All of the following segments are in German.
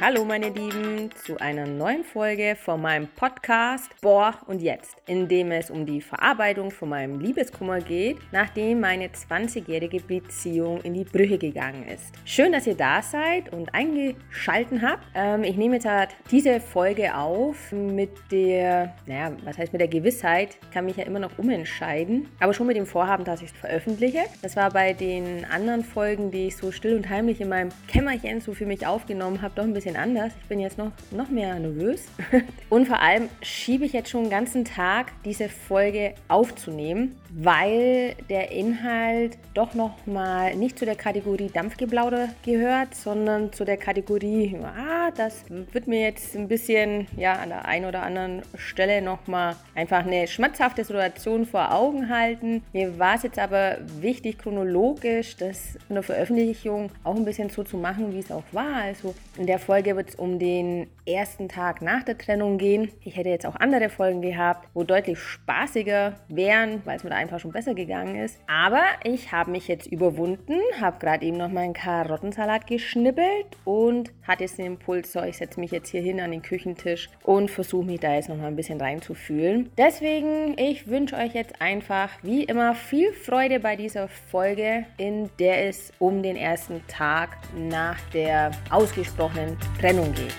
Hallo meine Lieben zu einer neuen Folge von meinem Podcast Boah und jetzt, in dem es um die Verarbeitung von meinem Liebeskummer geht, nachdem meine 20-jährige Beziehung in die Brüche gegangen ist. Schön, dass ihr da seid und eingeschalten habt. Ähm, ich nehme jetzt halt diese Folge auf mit der, naja, was heißt mit der Gewissheit, kann mich ja immer noch umentscheiden, aber schon mit dem Vorhaben, dass ich es veröffentliche. Das war bei den anderen Folgen, die ich so still und heimlich in meinem Kämmerchen so für mich aufgenommen habe, doch ein bisschen bisschen anders. Ich bin jetzt noch, noch mehr nervös. Und vor allem schiebe ich jetzt schon den ganzen Tag, diese Folge aufzunehmen, weil der Inhalt doch noch mal nicht zu der Kategorie Dampfgeplauder gehört, sondern zu der Kategorie, ah, das wird mir jetzt ein bisschen, ja, an der einen oder anderen Stelle noch mal einfach eine schmerzhafte Situation vor Augen halten. Mir war es jetzt aber wichtig, chronologisch das in der Veröffentlichung auch ein bisschen so zu machen, wie es auch war. Also in der Folge wird es um den ersten Tag nach der Trennung gehen. Ich hätte jetzt auch andere Folgen gehabt, wo deutlich spaßiger wären, weil es mir da einfach schon besser gegangen ist. Aber ich habe mich jetzt überwunden, habe gerade eben noch meinen Karottensalat geschnippelt und hatte jetzt den Impuls, so ich setze mich jetzt hier hin an den Küchentisch und versuche mich da jetzt noch mal ein bisschen reinzufühlen. Deswegen, ich wünsche euch jetzt einfach wie immer viel Freude bei dieser Folge, in der es um den ersten Tag nach der ausgesprochenen Trennung geht.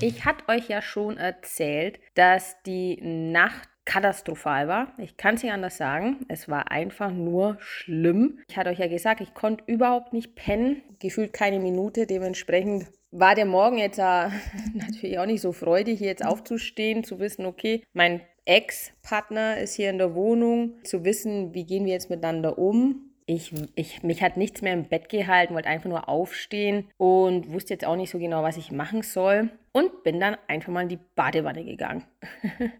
Ich hatte euch ja schon erzählt, dass die Nacht katastrophal war. Ich kann es nicht anders sagen. Es war einfach nur schlimm. Ich hatte euch ja gesagt, ich konnte überhaupt nicht pennen. Gefühlt keine Minute. Dementsprechend war der Morgen jetzt äh, natürlich auch nicht so freudig, hier jetzt aufzustehen, zu wissen, okay, mein Ex-Partner ist hier in der Wohnung, zu wissen, wie gehen wir jetzt miteinander um ich, ich, mich hat nichts mehr im Bett gehalten, wollte einfach nur aufstehen und wusste jetzt auch nicht so genau, was ich machen soll. Und bin dann einfach mal in die Badewanne gegangen.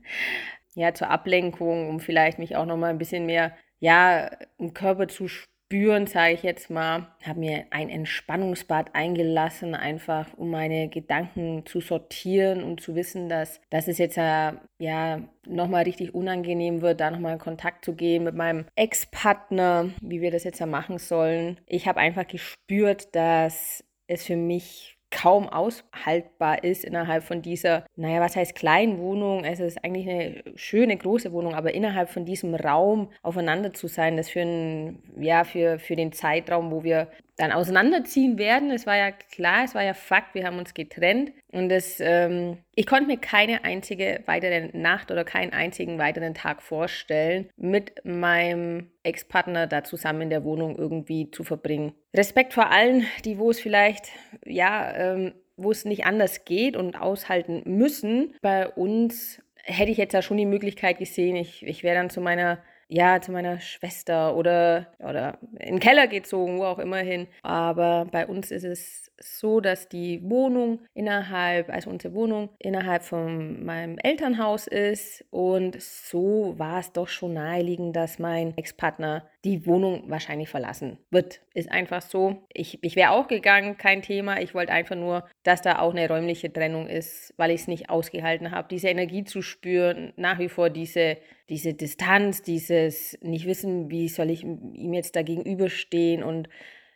ja, zur Ablenkung, um vielleicht mich auch noch mal ein bisschen mehr, ja, im Körper zu spüren spüren, sage ich jetzt mal. Habe mir ein Entspannungsbad eingelassen, einfach um meine Gedanken zu sortieren und zu wissen, dass, dass es jetzt äh, ja nochmal richtig unangenehm wird, da nochmal in Kontakt zu gehen mit meinem Ex-Partner, wie wir das jetzt ja machen sollen. Ich habe einfach gespürt, dass es für mich kaum aushaltbar ist innerhalb von dieser, naja, was heißt kleinen Wohnung? Es ist eigentlich eine schöne große Wohnung, aber innerhalb von diesem Raum aufeinander zu sein, das für, ein, ja, für, für den Zeitraum, wo wir dann auseinanderziehen werden. Es war ja klar, es war ja Fakt, wir haben uns getrennt und das, ähm, ich konnte mir keine einzige weitere Nacht oder keinen einzigen weiteren Tag vorstellen, mit meinem Ex-Partner da zusammen in der Wohnung irgendwie zu verbringen. Respekt vor allen, die wo es vielleicht, ja, ähm, wo es nicht anders geht und aushalten müssen. Bei uns hätte ich jetzt ja schon die Möglichkeit gesehen, ich, ich wäre dann zu meiner ja, zu meiner Schwester oder, oder in den Keller gezogen, wo auch immer hin. Aber bei uns ist es so, dass die Wohnung innerhalb, also unsere Wohnung innerhalb von meinem Elternhaus ist. Und so war es doch schon naheliegend, dass mein Ex-Partner die Wohnung wahrscheinlich verlassen wird. Ist einfach so. Ich, ich wäre auch gegangen, kein Thema. Ich wollte einfach nur, dass da auch eine räumliche Trennung ist, weil ich es nicht ausgehalten habe, diese Energie zu spüren, nach wie vor diese, diese Distanz, dieses nicht wissen, wie soll ich ihm jetzt da gegenüberstehen und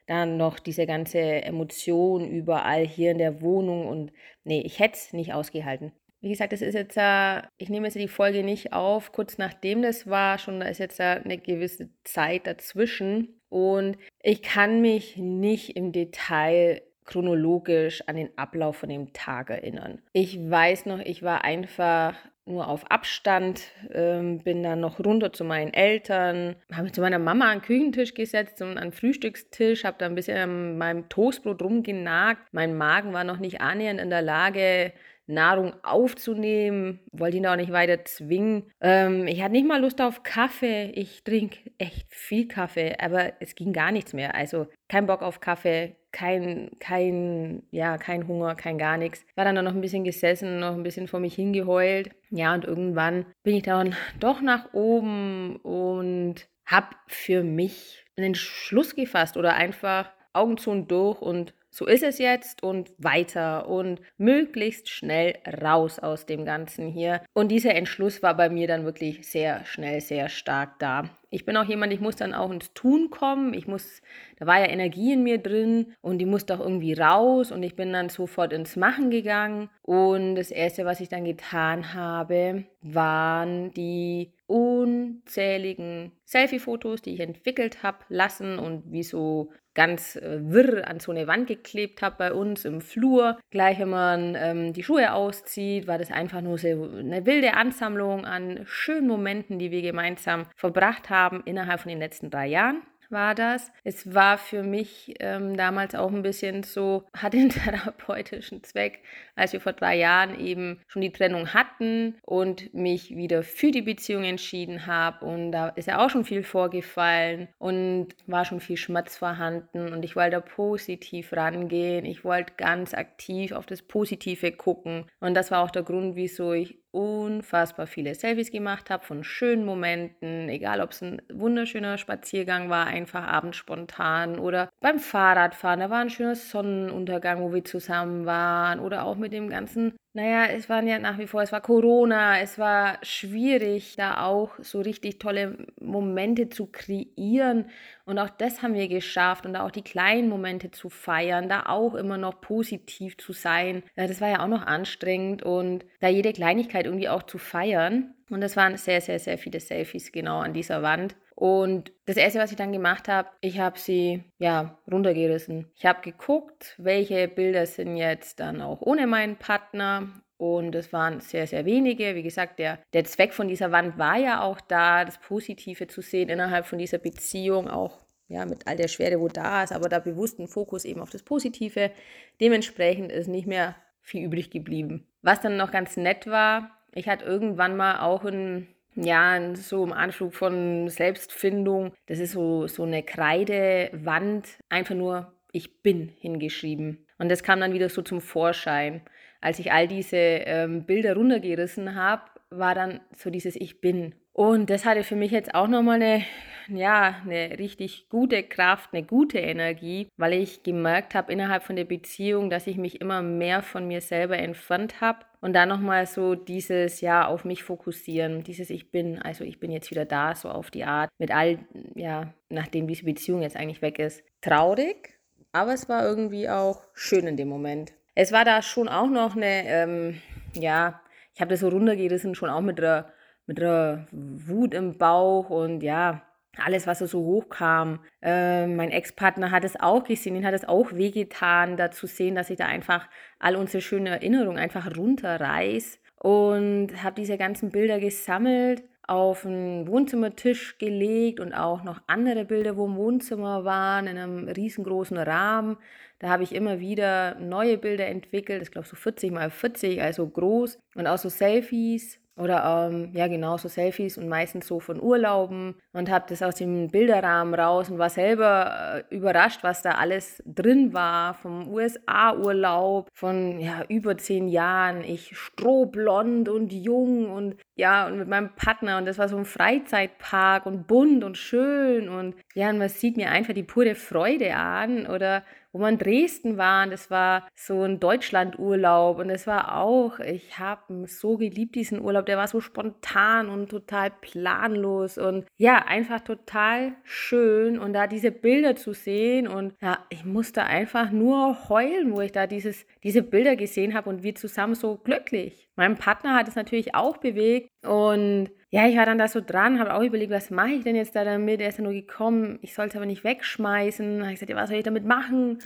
dann noch diese ganze Emotion überall hier in der Wohnung und nee, ich hätte es nicht ausgehalten. Wie gesagt, das ist jetzt, äh, ich nehme jetzt die Folge nicht auf, kurz nachdem das war, schon da ist jetzt äh, eine gewisse Zeit dazwischen und ich kann mich nicht im Detail chronologisch an den Ablauf von dem Tag erinnern. Ich weiß noch, ich war einfach nur auf Abstand, ähm, bin dann noch runter zu meinen Eltern, habe mich zu meiner Mama an den Küchentisch gesetzt und an den Frühstückstisch, habe da ein bisschen an meinem Toastbrot rumgenagt. Mein Magen war noch nicht annähernd in der Lage, Nahrung aufzunehmen, wollte ihn auch nicht weiter zwingen. Ähm, ich hatte nicht mal Lust auf Kaffee. Ich trinke echt viel Kaffee, aber es ging gar nichts mehr. Also kein Bock auf Kaffee, kein, kein, ja, kein Hunger, kein gar nichts. War dann noch ein bisschen gesessen, noch ein bisschen vor mich hingeheult. Ja, und irgendwann bin ich dann doch nach oben und habe für mich einen Schluss gefasst oder einfach Augen zu und durch und so ist es jetzt und weiter und möglichst schnell raus aus dem Ganzen hier. Und dieser Entschluss war bei mir dann wirklich sehr schnell, sehr stark da. Ich bin auch jemand, ich muss dann auch ins Tun kommen. Ich muss, da war ja Energie in mir drin und die musste auch irgendwie raus und ich bin dann sofort ins Machen gegangen. Und das erste, was ich dann getan habe, waren die unzähligen Selfie-Fotos, die ich entwickelt habe, lassen und wie so ganz äh, wirr an so eine Wand geklebt habe bei uns im Flur. Gleich, wenn man ähm, die Schuhe auszieht, war das einfach nur so eine wilde Ansammlung an schönen Momenten, die wir gemeinsam verbracht haben innerhalb von den letzten drei Jahren war das. Es war für mich ähm, damals auch ein bisschen so, hat den therapeutischen Zweck, als wir vor drei Jahren eben schon die Trennung hatten und mich wieder für die Beziehung entschieden habe. Und da ist ja auch schon viel vorgefallen und war schon viel Schmerz vorhanden. Und ich wollte da positiv rangehen. Ich wollte ganz aktiv auf das Positive gucken. Und das war auch der Grund, wieso ich unfassbar viele Selfies gemacht habe von schönen Momenten, egal ob es ein wunderschöner Spaziergang war, einfach abends spontan oder beim Fahrradfahren, da war ein schöner Sonnenuntergang, wo wir zusammen waren oder auch mit dem ganzen naja, es waren ja nach wie vor, es war Corona, es war schwierig, da auch so richtig tolle Momente zu kreieren. Und auch das haben wir geschafft und da auch die kleinen Momente zu feiern, da auch immer noch positiv zu sein. Das war ja auch noch anstrengend und da jede Kleinigkeit irgendwie auch zu feiern. Und das waren sehr, sehr, sehr viele Selfies genau an dieser Wand. Und das erste, was ich dann gemacht habe, ich habe sie ja runtergerissen. Ich habe geguckt, welche Bilder sind jetzt dann auch ohne meinen Partner. Und es waren sehr, sehr wenige. Wie gesagt, der, der Zweck von dieser Wand war ja auch da, das Positive zu sehen innerhalb von dieser Beziehung, auch ja, mit all der Schwere, wo da ist, aber da bewussten Fokus eben auf das Positive. Dementsprechend ist nicht mehr viel übrig geblieben. Was dann noch ganz nett war, ich hatte irgendwann mal auch ein ja, so im Anflug von Selbstfindung. Das ist so, so eine Kreidewand, einfach nur ich bin hingeschrieben. Und das kam dann wieder so zum Vorschein. Als ich all diese ähm, Bilder runtergerissen habe, war dann so dieses Ich bin. Und das hatte für mich jetzt auch nochmal eine, ja, eine richtig gute Kraft, eine gute Energie, weil ich gemerkt habe innerhalb von der Beziehung, dass ich mich immer mehr von mir selber entfernt habe und dann nochmal so dieses, ja, auf mich fokussieren, dieses Ich bin, also ich bin jetzt wieder da, so auf die Art, mit all, ja, nachdem diese Beziehung jetzt eigentlich weg ist. Traurig, aber es war irgendwie auch schön in dem Moment. Es war da schon auch noch eine, ähm, ja, ich habe das so runtergerissen, schon auch mit der mit der Wut im Bauch und ja, alles, was so hochkam. Äh, mein Ex-Partner hat es auch gesehen, ihn hat es auch wehgetan, da zu sehen, dass ich da einfach all unsere schönen Erinnerungen einfach runterreiß und habe diese ganzen Bilder gesammelt auf einen Wohnzimmertisch gelegt und auch noch andere Bilder, wo im Wohnzimmer waren, in einem riesengroßen Rahmen. Da habe ich immer wieder neue Bilder entwickelt, ich glaube so 40 mal 40, also groß und auch so Selfies oder ähm, ja, genau, so Selfies und meistens so von Urlauben und habe das aus dem Bilderrahmen raus und war selber äh, überrascht, was da alles drin war. Vom USA-Urlaub von ja, über zehn Jahren. Ich strohblond und jung und ja, und mit meinem Partner und das war so ein Freizeitpark und bunt und schön und ja, und man sieht mir einfach die pure Freude an oder wo wir in Dresden waren, das war so ein Deutschlandurlaub und es war auch, ich habe so geliebt diesen Urlaub, der war so spontan und total planlos und ja, einfach total schön und da diese Bilder zu sehen und ja, ich musste einfach nur heulen, wo ich da dieses, diese Bilder gesehen habe und wir zusammen so glücklich. Mein Partner hat es natürlich auch bewegt und ja, ich war dann da so dran, habe auch überlegt, was mache ich denn jetzt da damit? Er ist ja nur gekommen, ich soll es aber nicht wegschmeißen. Habe ich gesagt, ja, was soll ich damit machen?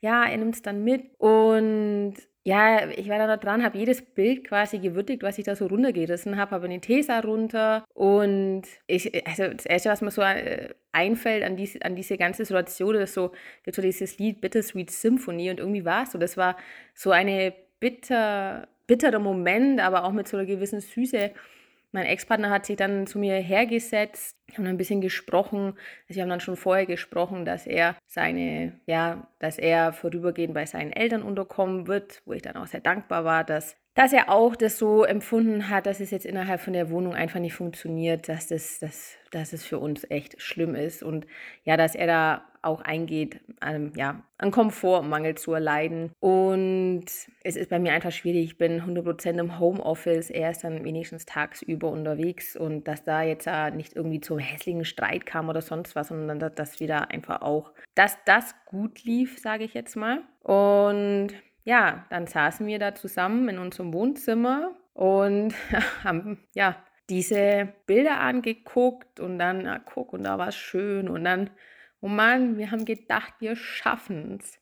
Ja, er nimmt es dann mit. Und ja, ich war dann da dran, habe jedes Bild quasi gewürdigt, was ich da so runtergerissen habe, habe den Tesa runter. Und ich, also das Erste, was mir so äh, einfällt an diese, an diese ganze Situation, ist so, gibt so dieses Lied Bittersweet Symphony. Und irgendwie war es so, das war so eine bitter, bittere Moment, aber auch mit so einer gewissen Süße mein Ex-Partner hat sich dann zu mir hergesetzt, haben ein bisschen gesprochen. Also wir haben dann schon vorher gesprochen, dass er seine, ja, dass er vorübergehend bei seinen Eltern unterkommen wird, wo ich dann auch sehr dankbar war, dass dass er auch das so empfunden hat, dass es jetzt innerhalb von der Wohnung einfach nicht funktioniert, dass das, das, dass es für uns echt schlimm ist und ja, dass er da auch eingeht, ähm, ja, an Komfortmangel zu erleiden. Und es ist bei mir einfach schwierig. Ich bin 100% im Homeoffice. Er ist dann wenigstens tagsüber unterwegs und dass da jetzt nicht irgendwie zum hässlichen Streit kam oder sonst was, sondern dass das wieder einfach auch, dass das gut lief, sage ich jetzt mal. Und ja, dann saßen wir da zusammen in unserem Wohnzimmer und haben ja diese Bilder angeguckt und dann, na guck, und da war es schön und dann oh Mann, wir haben gedacht, wir schaffen es.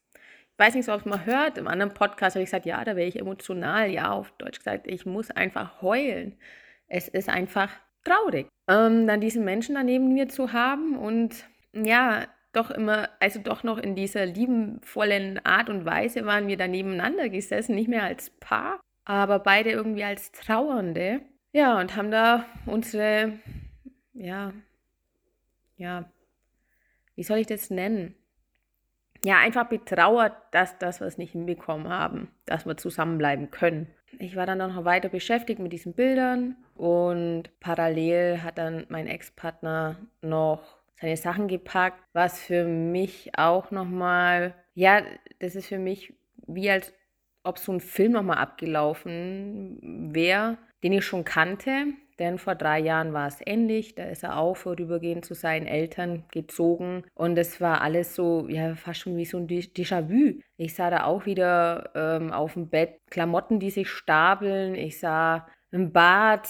Ich weiß nicht, ob es mal hört. Im anderen Podcast habe ich gesagt, ja, da wäre ich emotional. Ja, auf Deutsch gesagt, ich muss einfach heulen. Es ist einfach traurig, ähm, dann diesen Menschen daneben mir zu haben und ja, doch immer, also doch noch in dieser liebenvollen Art und Weise waren wir da nebeneinander gesessen, nicht mehr als Paar, aber beide irgendwie als Trauernde. Ja, und haben da unsere, ja, ja, wie soll ich das nennen? Ja, einfach betrauert, dass das es nicht hinbekommen haben, dass wir zusammenbleiben können. Ich war dann noch weiter beschäftigt mit diesen Bildern und parallel hat dann mein Ex-Partner noch seine Sachen gepackt, was für mich auch nochmal, ja, das ist für mich wie als ob so ein Film nochmal abgelaufen wäre, den ich schon kannte, denn vor drei Jahren war es ähnlich. Da ist er auch vorübergehend zu seinen Eltern gezogen. Und es war alles so, ja, fast schon wie so ein Déjà-vu. Ich sah da auch wieder ähm, auf dem Bett Klamotten, die sich stapeln. Ich sah im Bad,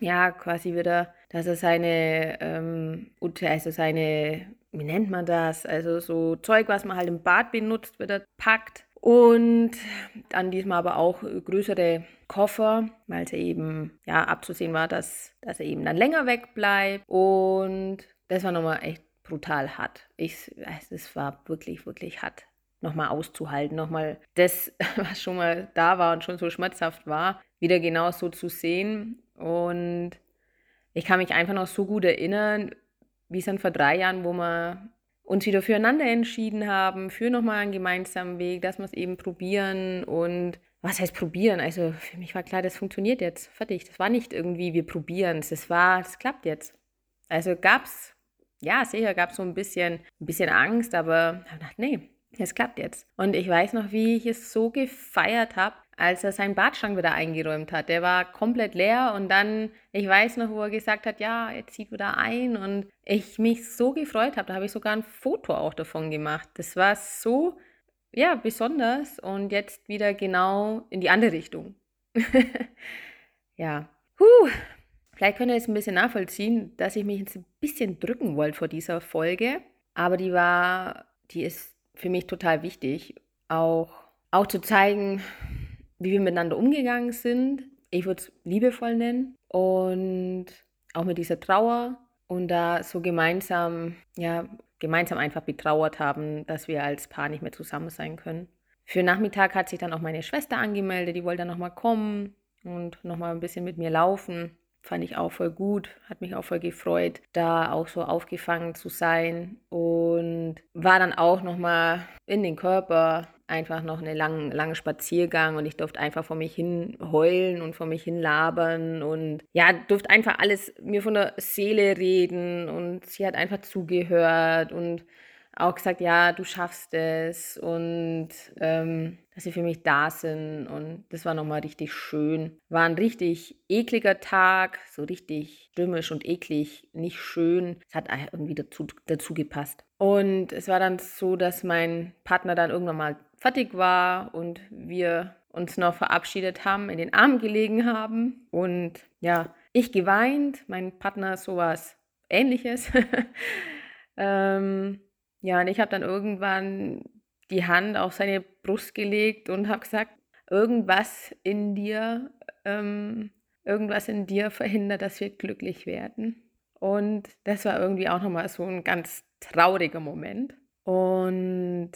ja, quasi wieder, dass er seine, ähm, also seine, wie nennt man das? Also so Zeug, was man halt im Bad benutzt, wieder packt. Und dann diesmal aber auch größere Koffer, weil es eben ja abzusehen war, dass, dass er eben dann länger wegbleibt. Und das war nochmal echt brutal hart. Ich, es war wirklich, wirklich hart nochmal auszuhalten, nochmal das, was schon mal da war und schon so schmerzhaft war, wieder genau so zu sehen. Und ich kann mich einfach noch so gut erinnern, wie es dann vor drei Jahren, wo wir uns wieder füreinander entschieden haben, für nochmal einen gemeinsamen Weg, dass wir es eben probieren und was heißt probieren? Also für mich war klar, das funktioniert jetzt, fertig. Das war nicht irgendwie, wir probieren es, das war, das klappt jetzt. Also gab es, ja sicher gab es so ein bisschen, ein bisschen Angst, aber ich dachte, nee, es klappt jetzt. Und ich weiß noch, wie ich es so gefeiert habe, als er seinen Badschrank wieder eingeräumt hat. Der war komplett leer und dann, ich weiß noch, wo er gesagt hat, ja, er zieht wieder ein und ich mich so gefreut habe. Da habe ich sogar ein Foto auch davon gemacht. Das war so, ja, besonders und jetzt wieder genau in die andere Richtung. ja, Puh. Vielleicht könnt ihr jetzt ein bisschen nachvollziehen, dass ich mich jetzt ein bisschen drücken wollte vor dieser Folge. Aber die war, die ist für mich total wichtig, auch, auch zu zeigen, wie wir miteinander umgegangen sind. Ich würde es liebevoll nennen und auch mit dieser Trauer und da so gemeinsam, ja, gemeinsam einfach betrauert haben, dass wir als Paar nicht mehr zusammen sein können. Für Nachmittag hat sich dann auch meine Schwester angemeldet, die wollte dann nochmal kommen und nochmal ein bisschen mit mir laufen. Fand ich auch voll gut, hat mich auch voll gefreut, da auch so aufgefangen zu sein und war dann auch nochmal in den Körper einfach noch einen langen, langen Spaziergang und ich durfte einfach vor mich hin heulen und vor mich hin labern und ja, durfte einfach alles mir von der Seele reden und sie hat einfach zugehört und auch gesagt, ja, du schaffst es und ähm, dass sie für mich da sind und das war nochmal richtig schön. War ein richtig ekliger Tag, so richtig stürmisch und eklig, nicht schön. Es hat irgendwie dazu, dazu gepasst. Und es war dann so, dass mein Partner dann irgendwann mal fertig war und wir uns noch verabschiedet haben, in den Armen gelegen haben und ja, ich geweint, mein Partner sowas ähnliches. ähm, ja, und ich habe dann irgendwann die Hand auf seine Brust gelegt und habe gesagt, irgendwas in dir, ähm, irgendwas in dir verhindert, dass wir glücklich werden. Und das war irgendwie auch nochmal so ein ganz trauriger Moment. Und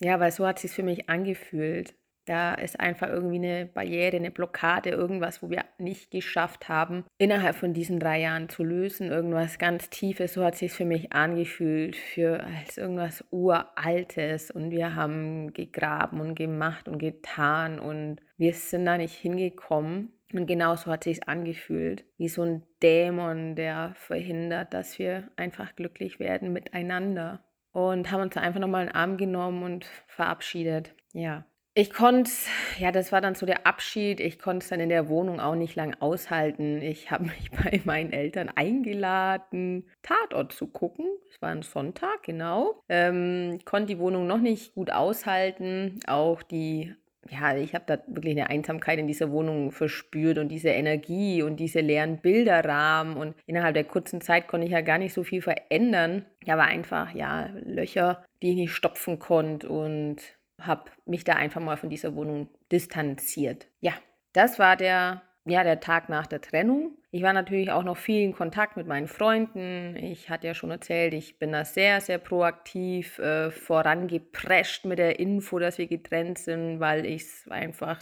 ja, weil so hat es sich für mich angefühlt. Da ist einfach irgendwie eine Barriere, eine Blockade, irgendwas, wo wir nicht geschafft haben, innerhalb von diesen drei Jahren zu lösen. Irgendwas ganz Tiefes, so hat sich für mich angefühlt, für als irgendwas Uraltes. Und wir haben gegraben und gemacht und getan und wir sind da nicht hingekommen. Und genauso hat sich angefühlt, wie so ein Dämon, der verhindert, dass wir einfach glücklich werden miteinander. Und haben uns einfach nochmal einen Arm genommen und verabschiedet. Ja. Ich konnte, ja, das war dann so der Abschied. Ich konnte es dann in der Wohnung auch nicht lang aushalten. Ich habe mich bei meinen Eltern eingeladen, Tatort zu gucken. Es war ein Sonntag, genau. Ähm, konnte die Wohnung noch nicht gut aushalten. Auch die ja, ich habe da wirklich eine Einsamkeit in dieser Wohnung verspürt und diese Energie und diese leeren Bilderrahmen und innerhalb der kurzen Zeit konnte ich ja gar nicht so viel verändern. Ja, war einfach, ja, Löcher, die ich nicht stopfen konnte und habe mich da einfach mal von dieser Wohnung distanziert. Ja, das war der ja, der Tag nach der Trennung. Ich war natürlich auch noch viel in Kontakt mit meinen Freunden. Ich hatte ja schon erzählt, ich bin da sehr, sehr proaktiv äh, vorangeprescht mit der Info, dass wir getrennt sind, weil ich es einfach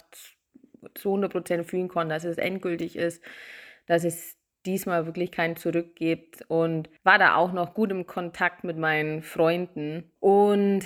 zu 100% fühlen konnte, dass es endgültig ist, dass es diesmal wirklich kein Zurück gibt und war da auch noch gut im Kontakt mit meinen Freunden und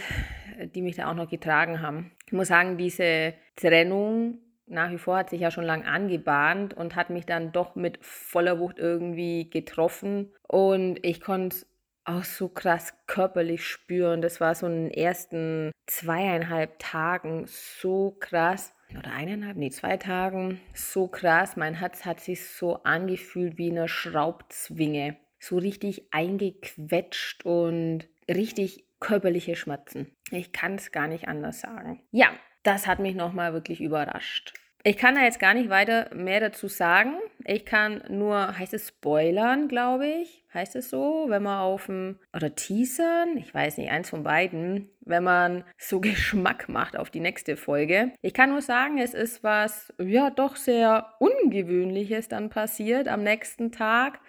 die mich da auch noch getragen haben. Ich muss sagen, diese Trennung nach wie vor hat sich ja schon lange angebahnt und hat mich dann doch mit voller Wucht irgendwie getroffen. Und ich konnte es auch so krass körperlich spüren. Das war so in den ersten zweieinhalb Tagen so krass. Oder eineinhalb, nee, zwei Tagen. So krass. Mein Herz hat sich so angefühlt wie eine Schraubzwinge. So richtig eingequetscht und richtig körperliche Schmerzen. Ich kann es gar nicht anders sagen. Ja, das hat mich nochmal wirklich überrascht. Ich kann da jetzt gar nicht weiter mehr dazu sagen. Ich kann nur, heißt es Spoilern, glaube ich, heißt es so, wenn man auf dem, oder Teasern, ich weiß nicht, eins von beiden, wenn man so Geschmack macht auf die nächste Folge. Ich kann nur sagen, es ist was, ja, doch sehr Ungewöhnliches dann passiert am nächsten Tag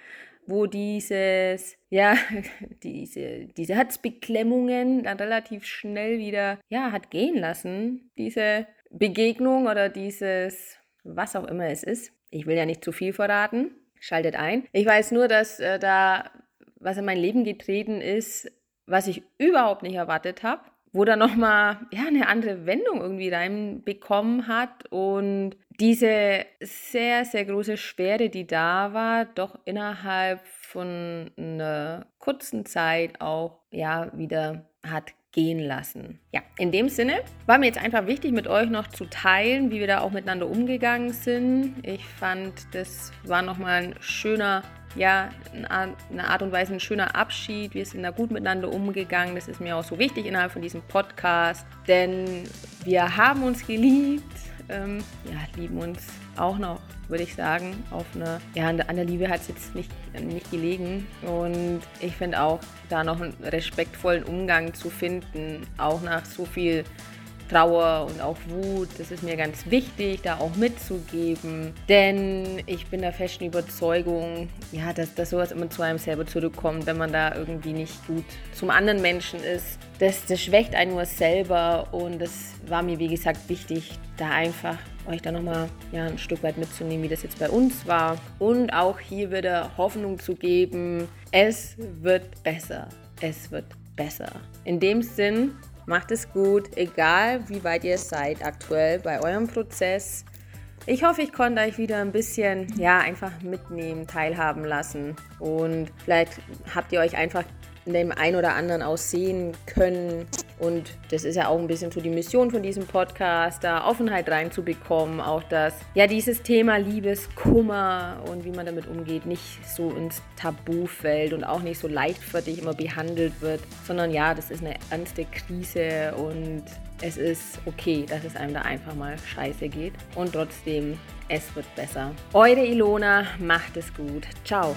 wo dieses, ja, diese, diese Herzbeklemmungen dann relativ schnell wieder, ja, hat gehen lassen. Diese Begegnung oder dieses, was auch immer es ist. Ich will ja nicht zu viel verraten. Schaltet ein. Ich weiß nur, dass äh, da was in mein Leben getreten ist, was ich überhaupt nicht erwartet habe wo dann nochmal ja, eine andere Wendung irgendwie reinbekommen hat und diese sehr, sehr große Schwere, die da war, doch innerhalb von einer kurzen Zeit auch ja wieder hat gehen lassen. Ja, in dem Sinne war mir jetzt einfach wichtig, mit euch noch zu teilen, wie wir da auch miteinander umgegangen sind. Ich fand, das war nochmal ein schöner ja, eine Art und Weise ein schöner Abschied. Wir sind da gut miteinander umgegangen. Das ist mir auch so wichtig innerhalb von diesem Podcast, denn wir haben uns geliebt, ähm, ja, lieben uns auch noch, würde ich sagen. Auf eine, ja, an der Liebe hat es jetzt nicht, nicht gelegen. Und ich finde auch, da noch einen respektvollen Umgang zu finden, auch nach so viel Trauer und auch Wut. Das ist mir ganz wichtig, da auch mitzugeben. Denn ich bin der festen Überzeugung, ja, dass, dass sowas immer zu einem selber zurückkommt, wenn man da irgendwie nicht gut zum anderen Menschen ist. Das, das schwächt einen nur selber und das war mir, wie gesagt, wichtig, da einfach euch da nochmal ja, ein Stück weit mitzunehmen, wie das jetzt bei uns war. Und auch hier wieder Hoffnung zu geben, es wird besser. Es wird besser. In dem Sinn, Macht es gut, egal wie weit ihr seid aktuell bei eurem Prozess. Ich hoffe, ich konnte euch wieder ein bisschen, ja, einfach mitnehmen, teilhaben lassen. Und vielleicht habt ihr euch einfach in dem einen oder anderen aussehen können. Und das ist ja auch ein bisschen so die Mission von diesem Podcast, da Offenheit reinzubekommen, auch dass ja dieses Thema Liebeskummer und wie man damit umgeht, nicht so ins Tabu fällt und auch nicht so leichtfertig immer behandelt wird, sondern ja, das ist eine ernste Krise und es ist okay, dass es einem da einfach mal scheiße geht und trotzdem, es wird besser. Eure Ilona, macht es gut. Ciao.